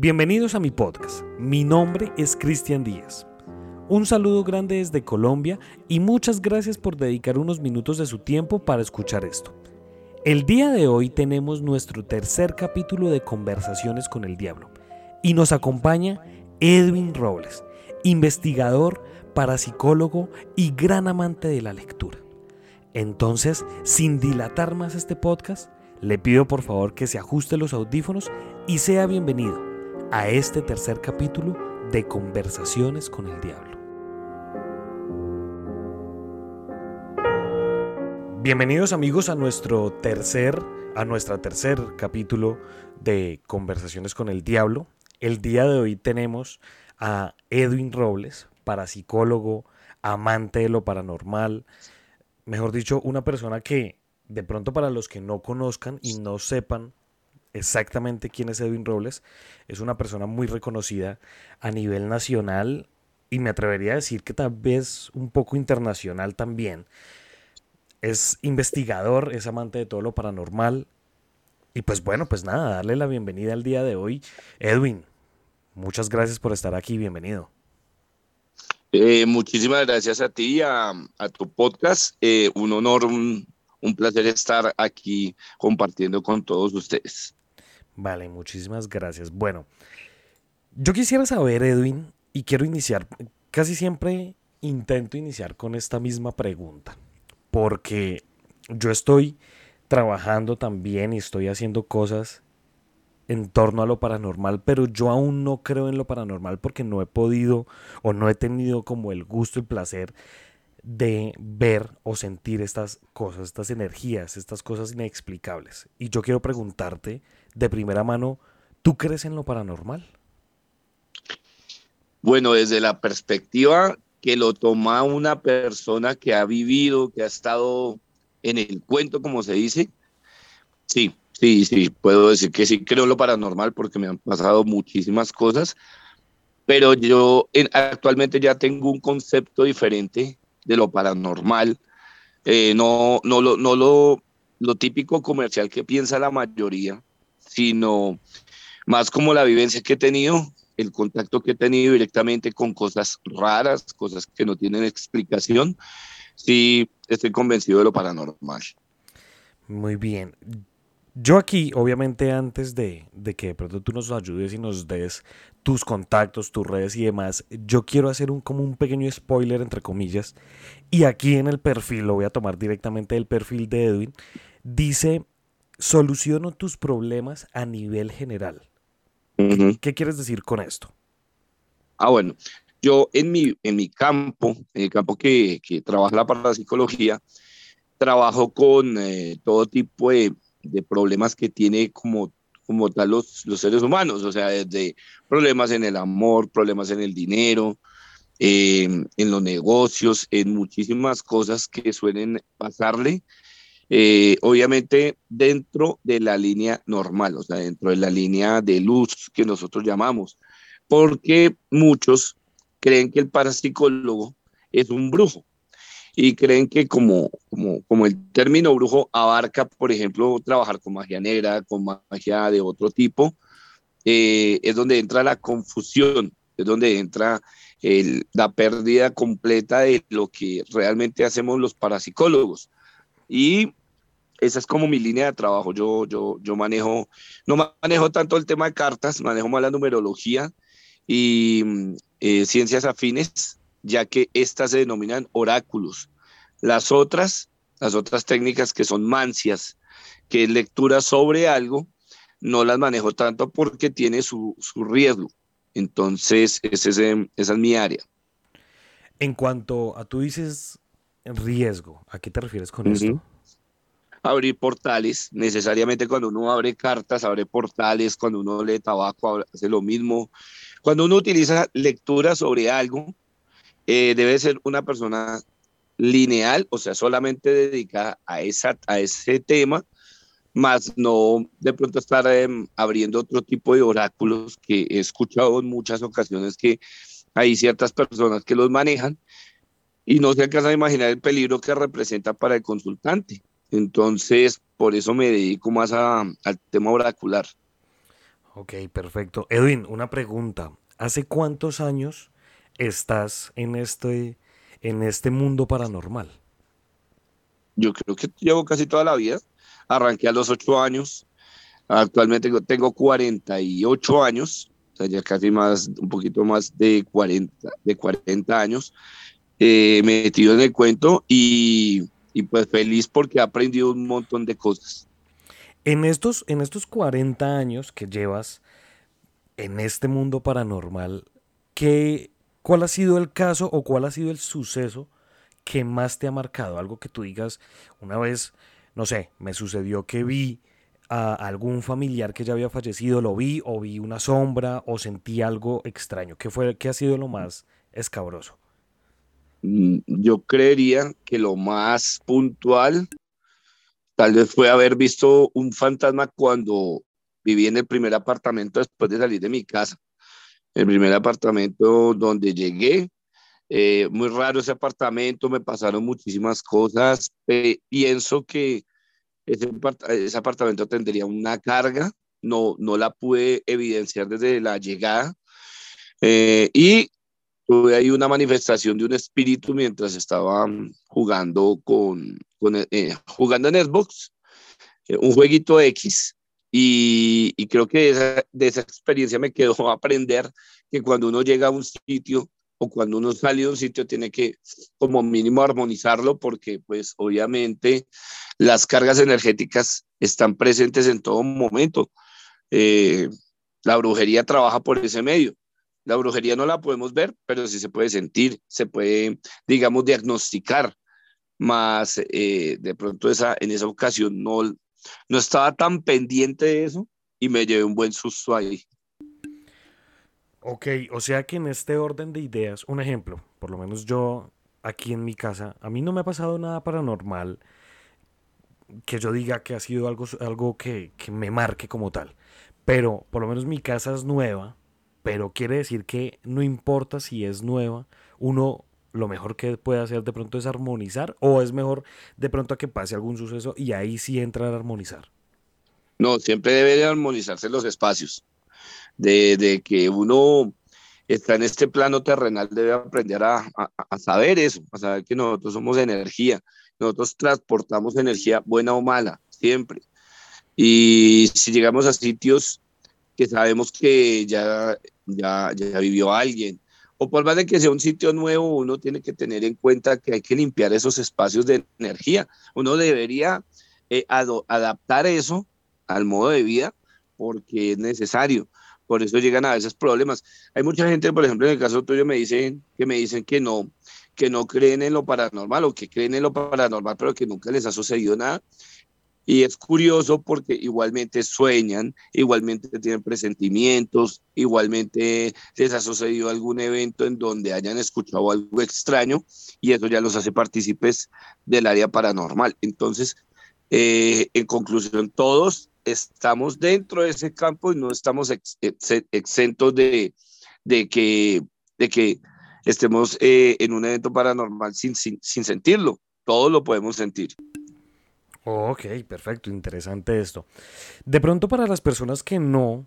Bienvenidos a mi podcast. Mi nombre es Cristian Díaz. Un saludo grande desde Colombia y muchas gracias por dedicar unos minutos de su tiempo para escuchar esto. El día de hoy tenemos nuestro tercer capítulo de Conversaciones con el Diablo y nos acompaña Edwin Robles, investigador, parapsicólogo y gran amante de la lectura. Entonces, sin dilatar más este podcast, le pido por favor que se ajuste los audífonos y sea bienvenido a este tercer capítulo de Conversaciones con el Diablo. Bienvenidos amigos a nuestro tercer, a nuestra tercer capítulo de Conversaciones con el Diablo. El día de hoy tenemos a Edwin Robles, parapsicólogo, amante de lo paranormal, mejor dicho, una persona que de pronto para los que no conozcan y no sepan exactamente quién es Edwin Robles, es una persona muy reconocida a nivel nacional y me atrevería a decir que tal vez un poco internacional también. Es investigador, es amante de todo lo paranormal. Y pues bueno, pues nada, darle la bienvenida al día de hoy. Edwin, muchas gracias por estar aquí, bienvenido. Eh, muchísimas gracias a ti, a, a tu podcast. Eh, un honor, un, un placer estar aquí compartiendo con todos ustedes. Vale, muchísimas gracias. Bueno, yo quisiera saber, Edwin, y quiero iniciar, casi siempre intento iniciar con esta misma pregunta, porque yo estoy trabajando también y estoy haciendo cosas en torno a lo paranormal, pero yo aún no creo en lo paranormal porque no he podido o no he tenido como el gusto y placer de ver o sentir estas cosas, estas energías, estas cosas inexplicables. Y yo quiero preguntarte de primera mano, ¿tú crees en lo paranormal? Bueno, desde la perspectiva que lo toma una persona que ha vivido, que ha estado en el cuento, como se dice, sí, sí, sí, puedo decir que sí creo en lo paranormal porque me han pasado muchísimas cosas, pero yo actualmente ya tengo un concepto diferente de lo paranormal, eh, no, no, lo, no lo, lo típico comercial que piensa la mayoría, sino más como la vivencia que he tenido, el contacto que he tenido directamente con cosas raras, cosas que no tienen explicación, sí estoy convencido de lo paranormal. Muy bien. Yo aquí, obviamente, antes de, de, que de pronto tú nos ayudes y nos des tus contactos, tus redes y demás, yo quiero hacer un, como un pequeño spoiler, entre comillas. Y aquí en el perfil, lo voy a tomar directamente del perfil de Edwin, dice soluciono tus problemas a nivel general. ¿Qué quieres decir con esto? Ah, bueno, yo en mi, en mi campo, en el campo que, que trabaja la parapsicología, trabajo con eh, todo tipo de, de, problemas que tiene como, como tal los, los, seres humanos, o sea, desde problemas en el amor, problemas en el dinero, eh, en los negocios, en muchísimas cosas que suelen pasarle eh, obviamente dentro de la línea normal, o sea, dentro de la línea de luz que nosotros llamamos, porque muchos creen que el parapsicólogo es un brujo y creen que como, como, como el término brujo abarca, por ejemplo, trabajar con magia negra, con magia de otro tipo, eh, es donde entra la confusión, es donde entra la pérdida completa de lo que realmente hacemos los parapsicólogos. Y esa es como mi línea de trabajo. Yo, yo, yo manejo, no manejo tanto el tema de cartas, manejo más la numerología y mm, eh, ciencias afines, ya que estas se denominan oráculos. Las otras, las otras técnicas que son mancias, que es lectura sobre algo, no las manejo tanto porque tiene su, su riesgo. Entonces, ese es, esa es mi área. En cuanto a tú dices riesgo, ¿a qué te refieres con esto? abrir portales. Necesariamente cuando uno abre cartas, abre portales, cuando uno lee tabaco, hace lo mismo. Cuando uno utiliza lectura sobre algo, eh, debe ser una persona lineal, o sea, solamente dedicada a, esa, a ese tema, más no de pronto estar em, abriendo otro tipo de oráculos que he escuchado en muchas ocasiones que hay ciertas personas que los manejan y no se alcanza a imaginar el peligro que representa para el consultante. Entonces, por eso me dedico más al tema oracular. Ok, perfecto. Edwin, una pregunta. ¿Hace cuántos años estás en este, en este mundo paranormal? Yo creo que llevo casi toda la vida. Arranqué a los ocho años. Actualmente tengo 48 años, o sea, ya casi más, un poquito más de 40, de 40 años, eh, metido en el cuento y, y pues feliz porque he aprendido un montón de cosas. En estos, en estos 40 años que llevas en este mundo paranormal, ¿qué, ¿cuál ha sido el caso o cuál ha sido el suceso que más te ha marcado? Algo que tú digas, una vez, no sé, me sucedió que vi a algún familiar que ya había fallecido, lo vi o vi una sombra o sentí algo extraño. ¿Qué, fue, qué ha sido lo más escabroso? Mm, yo creería que lo más puntual tal vez fue haber visto un fantasma cuando viví en el primer apartamento después de salir de mi casa. El primer apartamento donde llegué, eh, muy raro ese apartamento, me pasaron muchísimas cosas. pienso que ese, apartamento tendría una carga, no, no la pude evidenciar desde la llegada. Eh, y tuve ahí una manifestación de un espíritu mientras estaba jugando con, eh, jugando en Xbox, eh, un jueguito X. Y, creo que de esa, de esa, experiencia me quedó aprender que cuando uno llega a un sitio o cuando uno sale de un sitio tiene que como mínimo armonizarlo porque pues obviamente las cargas energéticas están presentes en todo momento. Eh, la brujería trabaja por ese medio. La brujería no la podemos ver, pero sí se puede sentir, se puede, digamos, diagnosticar. Más eh, de pronto esa, en esa ocasión no, no estaba tan pendiente de eso y me llevé un buen susto ahí. Ok, o sea que en este orden de ideas, un ejemplo, por lo menos yo aquí en mi casa, a mí no me ha pasado nada paranormal que yo diga que ha sido algo, algo que, que me marque como tal. Pero por lo menos mi casa es nueva, pero quiere decir que no importa si es nueva, uno lo mejor que puede hacer de pronto es armonizar o es mejor de pronto a que pase algún suceso y ahí sí entra a armonizar. No, siempre debe de armonizarse los espacios, de, de, que uno está en este plano terrenal, debe aprender a, a, a saber eso, a saber que nosotros somos energía, nosotros transportamos energía buena o mala, siempre. Y si llegamos a sitios que sabemos que ya ya, ya vivió alguien. O por más de que sea un sitio nuevo, uno tiene que tener en cuenta que hay que limpiar esos espacios de energía. Uno debería eh, adaptar eso al modo de vida porque es necesario. Por eso llegan a veces problemas. Hay mucha gente, por ejemplo, en el caso tuyo me dicen que me dicen que no, que no creen en lo paranormal o que creen en lo paranormal, pero que nunca les ha sucedido nada. Y es curioso porque igualmente sueñan, igualmente tienen presentimientos, igualmente les ha sucedido algún evento en donde hayan escuchado algo extraño y eso ya los hace partícipes del área paranormal. Entonces, eh, en conclusión, todos estamos dentro de ese campo y no estamos exentos de, de, que, de que estemos eh, en un evento paranormal sin, sin, sin sentirlo. Todos lo podemos sentir. Ok, perfecto, interesante esto. De pronto para las personas que no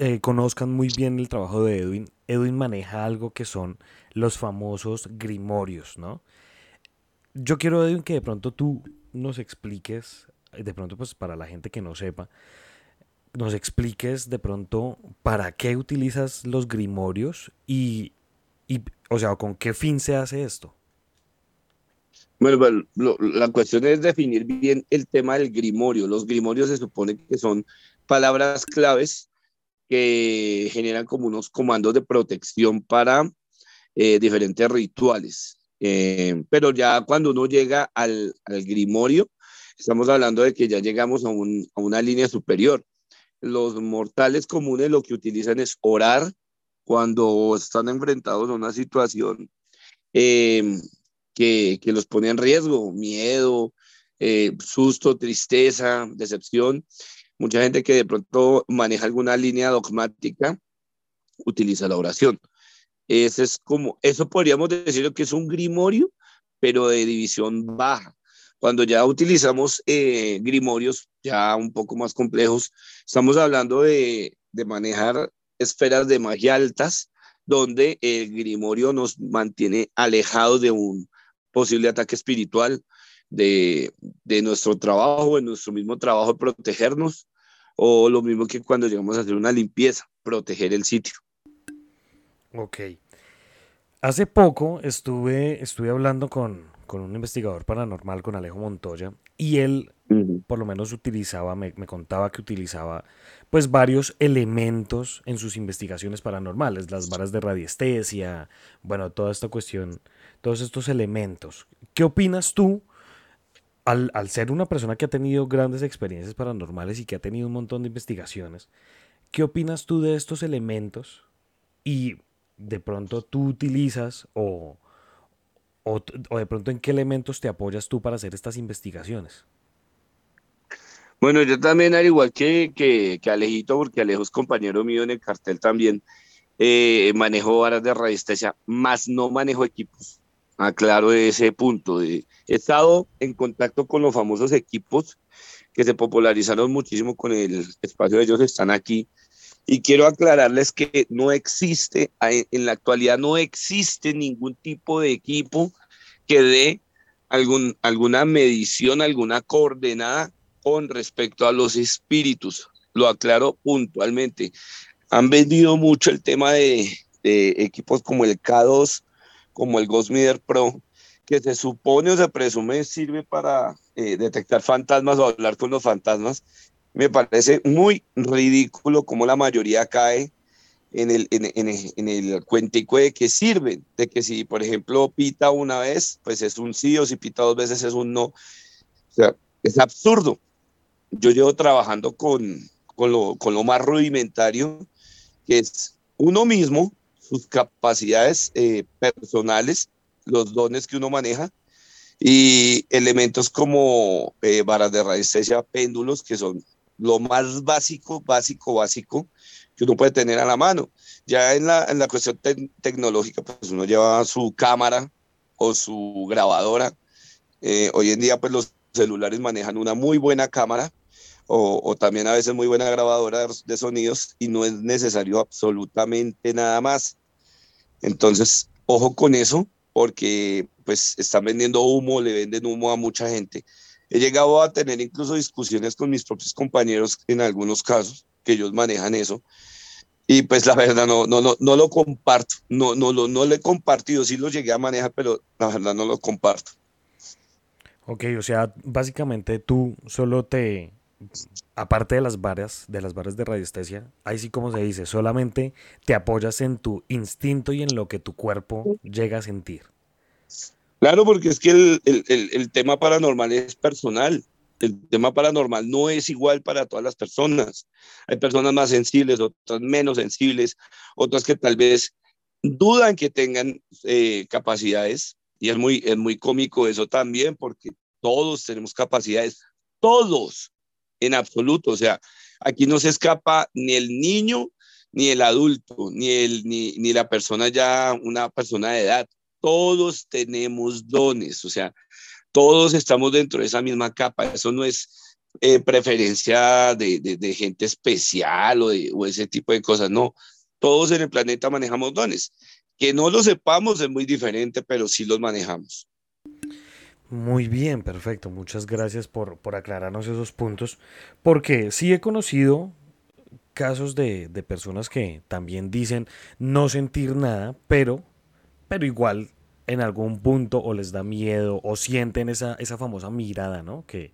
eh, conozcan muy bien el trabajo de Edwin, Edwin maneja algo que son los famosos grimorios, ¿no? Yo quiero, Edwin, que de pronto tú nos expliques, de pronto pues para la gente que no sepa, nos expliques de pronto para qué utilizas los grimorios y, y o sea, con qué fin se hace esto. Bueno, lo, la cuestión es definir bien el tema del grimorio. Los grimorios se supone que son palabras claves que generan como unos comandos de protección para eh, diferentes rituales. Eh, pero ya cuando uno llega al, al, grimorio, estamos hablando de que ya llegamos a, un, a, una línea superior. Los mortales comunes lo que utilizan es orar cuando están enfrentados a una situación eh, que, los pone en riesgo, miedo, eh, susto, tristeza, decepción. Mucha gente que de pronto maneja alguna línea dogmática utiliza la oración. Ese es como, eso podríamos decir que es un grimorio, pero de división baja. Cuando ya utilizamos eh, grimorios ya un poco más complejos. Estamos hablando de, de manejar esferas de magia altas, donde el grimorio nos mantiene alejados de un posible ataque espiritual, de, de nuestro trabajo, de nuestro mismo trabajo de protegernos, o lo mismo que cuando llegamos a hacer una limpieza, proteger el sitio. Ok. Hace poco estuve, estuve hablando con, con un investigador paranormal, con Alejo Montoya, y él por lo menos utilizaba, me, me, contaba que utilizaba pues varios elementos en sus investigaciones paranormales, las varas de radiestesia, bueno, toda esta cuestión, todos estos elementos. ¿Qué opinas tú al, ser una persona que ha tenido grandes experiencias paranormales y que ha tenido un montón de investigaciones? ¿Qué opinas tú de estos elementos? Y de pronto tú utilizas o, o, de pronto en qué elementos te apoyas tú para hacer estas investigaciones? Bueno, yo también, al igual que, que, Alejito, porque Alejo es compañero mío en el cartel también, eh, manejo varas de radiestesia, más no manejo equipos. Aclaro ese punto. He estado en contacto con los famosos equipos que se popularizaron muchísimo con el espacio de ellos, están aquí. Y quiero aclararles que no existe, en la actualidad no existe ningún tipo de equipo que dé algún, alguna medición, alguna coordenada con respecto a los espíritus. Lo aclaro puntualmente. Han vendido mucho el tema de, de equipos como el K2, como el Ghost Meter Pro, que se supone o se presume sirve para eh, detectar fantasmas o hablar con los fantasmas. Me parece muy ridículo como la mayoría cae en el, en, en, en el cuentico de que sirven, de que si, por ejemplo, pita una vez, pues es un sí, o si pita dos veces es un no. O sea, es absurdo yo llevo trabajando con, con, lo, con lo más rudimentario, que es uno mismo, sus capacidades eh, personales, los dones que uno maneja, y elementos como eh, varas de radiestesia, péndulos, que son lo más básico, básico, básico que uno puede tener a la mano. Ya en la, en la cuestión te tecnológica, pues uno lleva su cámara o su grabadora. Eh, hoy en día, pues los celulares manejan una muy buena cámara o, también a veces muy buena grabadora de sonidos y no es necesario absolutamente nada más. Entonces, ojo con eso, porque pues están vendiendo humo, le venden humo a mucha gente. He llegado a tener incluso discusiones con mis propios compañeros en algunos casos, que ellos manejan eso. Y pues la verdad no, no, no, no lo comparto, no, no, no, no lo he compartido, sí lo llegué a manejar, pero la verdad no lo comparto. Ok, o sea, básicamente tú solo te, aparte de las varas, de las varas de radiestesia, ahí sí como se dice, solamente te apoyas en tu instinto y en lo que tu cuerpo llega a sentir. Claro, porque es que el, el, el, tema paranormal es personal. El tema paranormal no es igual para todas las personas. Hay personas más sensibles, otras menos sensibles, otras que tal vez dudan que tengan eh, capacidades. Y es muy, es muy cómico eso también, porque todos tenemos capacidades, todos en absoluto. O sea, aquí no se escapa ni el niño, ni el adulto, ni, el, ni, ni la persona ya, una persona de edad. Todos tenemos dones, o sea, todos estamos dentro de esa misma capa. Eso no es eh, preferencia de, de, gente especial o, de, o ese tipo de cosas, no. Todos en el planeta manejamos dones. Que no lo sepamos es muy diferente, pero sí los manejamos. Muy bien, perfecto. Muchas gracias por, por aclararnos esos puntos. Porque sí he conocido casos de, de, personas que también dicen no sentir nada, pero, pero igual en algún punto o les da miedo o sienten esa, esa famosa mirada, ¿no? Que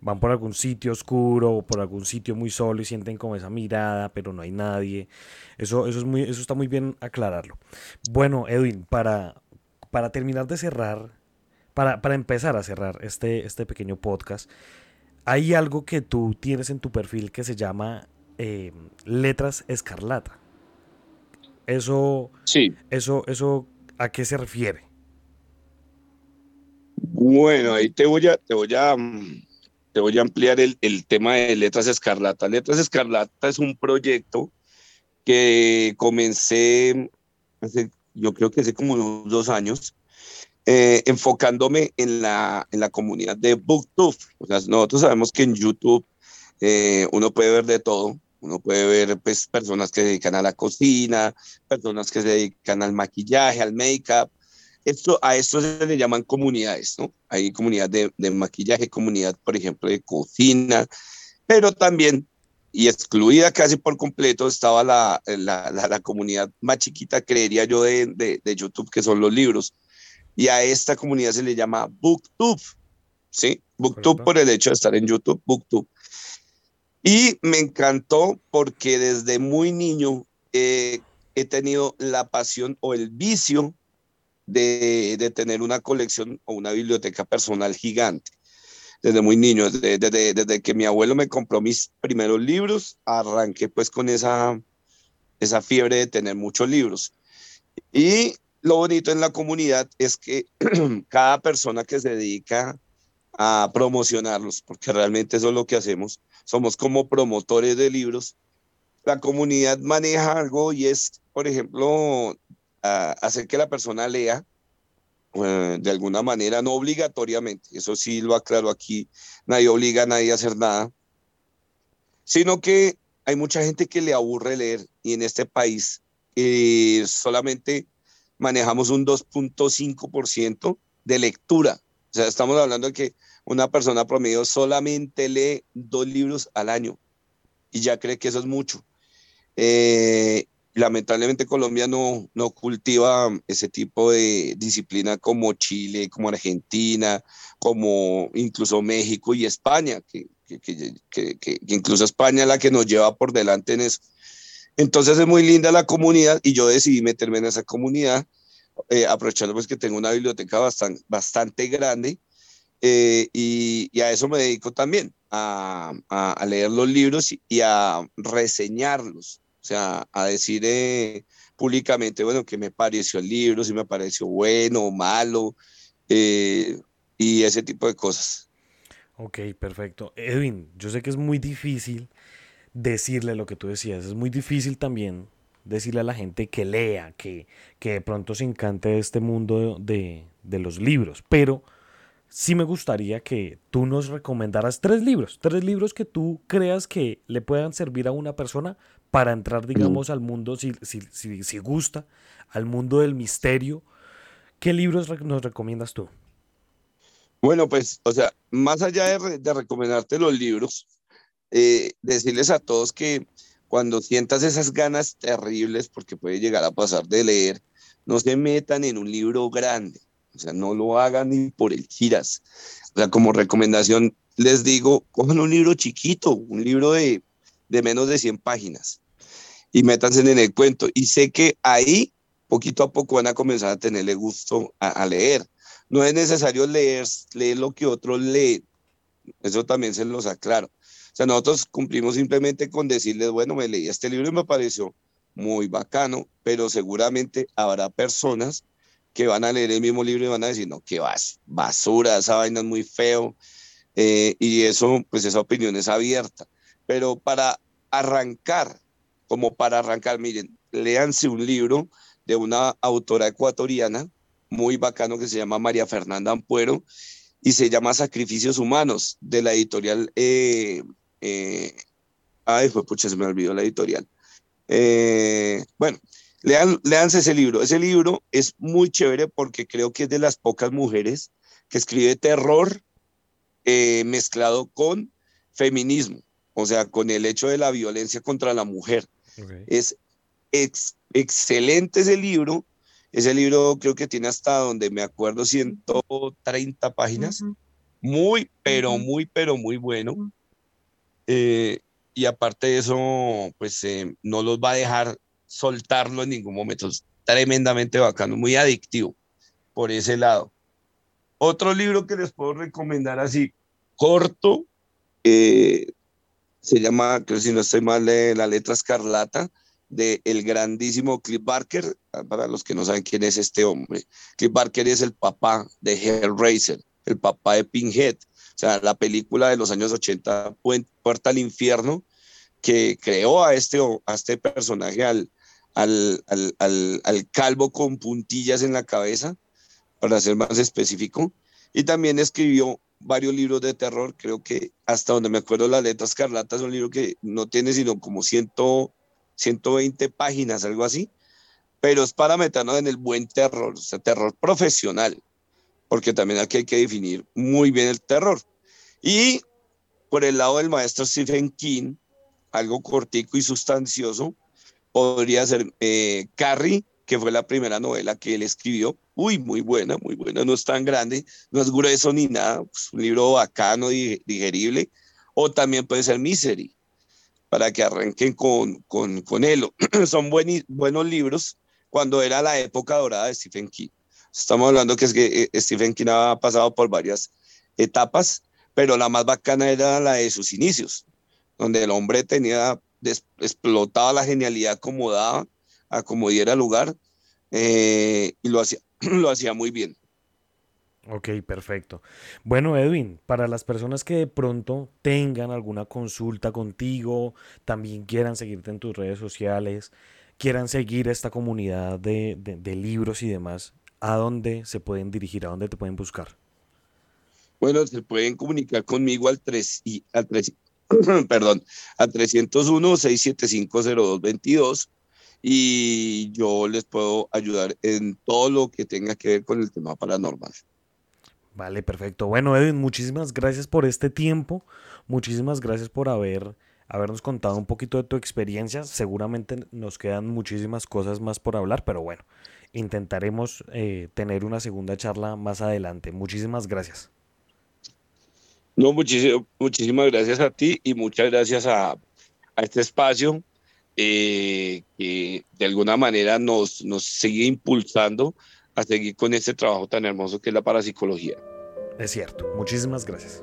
van por algún sitio oscuro o por algún sitio muy solo y sienten como esa mirada, pero no hay nadie. Eso, eso, es muy, eso está muy bien aclararlo. Bueno, Edwin, para, para terminar de cerrar para, para empezar a cerrar este, este pequeño podcast, hay algo que tú tienes en tu perfil que se llama eh, letras escarlata. Eso, sí. eso, eso, ¿a qué se refiere? Bueno, ahí te voy a, te voy a, te voy a ampliar el, el tema de Letras Escarlata. Letras Escarlata es un proyecto que comencé hace, yo creo que hace como unos dos años, eh, enfocándome en la, en la comunidad de BookTube. O sea, nosotros sabemos que en YouTube eh, uno puede ver de todo. Uno puede ver pues, personas que se dedican a la cocina, personas que se dedican al maquillaje, al make-up. Esto, a esto se le llaman comunidades, ¿no? Hay comunidad de, de maquillaje, comunidad, por ejemplo, de cocina, pero también y excluida casi por completo estaba la, la, la, comunidad más chiquita, creería yo, de, de, de, YouTube, que son los libros. Y a esta comunidad se le llama BookTube, ¿sí? BookTube por el hecho de estar en YouTube, BookTube. Y me encantó porque desde muy niño eh, he tenido la pasión o el vicio de, de, tener una colección o una biblioteca personal gigante desde muy niño, desde, desde, desde, que mi abuelo me compró mis primeros libros, arranqué pues con esa, esa fiebre de tener muchos libros. Y lo bonito en la comunidad es que cada persona que se dedica a promocionarlos, porque realmente eso es lo que hacemos, somos como promotores de libros, la comunidad maneja algo y es, por ejemplo, hacer que la persona lea, eh, de alguna manera, no obligatoriamente, eso sí lo aclaro aquí, nadie obliga a nadie a hacer nada, sino que hay mucha gente que le aburre leer y en este país eh, solamente manejamos un 2.5% de lectura. O sea, estamos hablando de que una persona promedio solamente lee dos libros al año y ya cree que eso es mucho. Eh, lamentablemente Colombia no, no cultiva ese tipo de disciplina como Chile, como Argentina, como incluso México y España, que, que, que, que, incluso España es la que nos lleva por delante en eso. Entonces es muy linda la comunidad y yo decidí meterme en esa comunidad, eh, aprovechando pues que tengo una biblioteca bastante, bastante grande eh, y, a eso me dedico también, a, leer los libros y, y a reseñarlos o sea, a decir eh, públicamente, bueno, que me pareció el libro, si me pareció bueno o malo, eh, y ese tipo de cosas. Ok, perfecto. Edwin, yo sé que es muy difícil decirle lo que tú decías, es muy difícil también decirle a la gente que lea, que, que de pronto se encante este mundo de, de los libros, pero sí me gustaría que tú nos recomendaras tres libros, tres libros que tú creas que le puedan servir a una persona para entrar, digamos, al mundo, si, si, si, si, gusta, al mundo del misterio. ¿Qué libros nos recomiendas tú? Bueno, pues, o sea, más allá de, de recomendarte los libros, eh, decirles a todos que cuando sientas esas ganas terribles, porque puede llegar a pasar de leer, no se metan en un libro grande, o sea, no lo hagan ni por el giras. O sea, como recomendación, les digo, cojan un libro chiquito, un libro de de menos de 100 páginas y métanse en el cuento. Y sé que ahí, poquito a poco, van a comenzar a tenerle gusto a, leer. No es necesario leer, leer lo que otros leen. Eso también se los aclaro. O sea, nosotros cumplimos simplemente con decirles, bueno, me leí este libro y me pareció muy bacano, pero seguramente habrá personas que van a leer el mismo libro y van a decir, no, qué vas, basura, esa vaina es muy feo. Eh, y eso, pues esa opinión es abierta pero para arrancar, como para arrancar, miren, léanse un libro de una autora ecuatoriana muy bacano que se llama María Fernanda Ampuero y se llama Sacrificios Humanos de la editorial. Eh, eh, ay, fue pucha, se me olvidó la editorial. Eh, bueno, lean, leanse ese libro. Ese libro es muy chévere porque creo que es de las pocas mujeres que escribe terror mezclado con feminismo o sea, con el hecho de la violencia contra la mujer. Okay. Es ex, excelente ese libro. Ese libro creo que tiene hasta donde me acuerdo 130 páginas. Uh -huh. Muy, pero uh -huh. muy, pero muy bueno. Eh, y aparte de eso, pues eh, no los va a dejar soltarlo en ningún momento. Tremendamente bacano, muy adictivo por ese lado. Otro libro que les puedo recomendar así, corto, eh, se llama, creo si no estoy mal, la letra escarlata, de el grandísimo Cliff Barker, para los que no saben quién es este hombre. Cliff Barker es el papá de Hellraiser, el papá de Pinhead, sea, la película de los años 80, Puerta al Infierno, que creó a este, a este personaje, al, al, al, al, al calvo con puntillas en la cabeza, para ser más específico, y también escribió varios libros de terror. Creo que hasta donde me acuerdo, La Letra Escarlata es un libro que no tiene sino como 100, 120 páginas, algo así. Pero es para meternos en el buen terror, o sea, terror profesional, porque también aquí hay que definir muy bien el terror. Y por el lado del maestro Stephen King, algo cortico y sustancioso, podría ser eh, Carrie, que fue la primera novela que él escribió. Uy, muy buena, muy buena. No es tan grande, no es grueso ni nada. Es un libro bacano, digerible. O también puede ser Misery, para que arranquen con, con, con él. Son buenos libros cuando era la época dorada de Stephen King. Estamos hablando que, es que eh, Stephen King ha pasado por varias etapas, pero la más bacana era la de sus inicios, donde el hombre tenía explotaba la genialidad como daba como diera lugar eh, y lo hacía, lo hacía muy bien. Ok, perfecto. Bueno, Edwin, para las personas que de pronto tengan alguna consulta contigo, también quieran seguirte en tus redes sociales, quieran seguir esta comunidad de, de, libros y demás, ¿a dónde se pueden dirigir? ¿A dónde te pueden buscar? Bueno, se pueden comunicar conmigo al 3 y al 3, perdón, al 301 675 0222 y yo les puedo ayudar en todo lo que tenga que ver con el tema paranormal. Vale, perfecto. Bueno, Edwin, muchísimas gracias por este tiempo. Muchísimas gracias por haber, habernos contado un poquito de tu experiencia. Seguramente nos quedan muchísimas cosas más por hablar, pero bueno, intentaremos eh, tener una segunda charla más adelante. Muchísimas gracias. No, muchísimas gracias a ti y muchas gracias a, a este espacio eh, que de alguna manera nos, nos sigue impulsando a seguir con este trabajo tan hermoso que es la parapsicología. Es cierto, muchísimas gracias.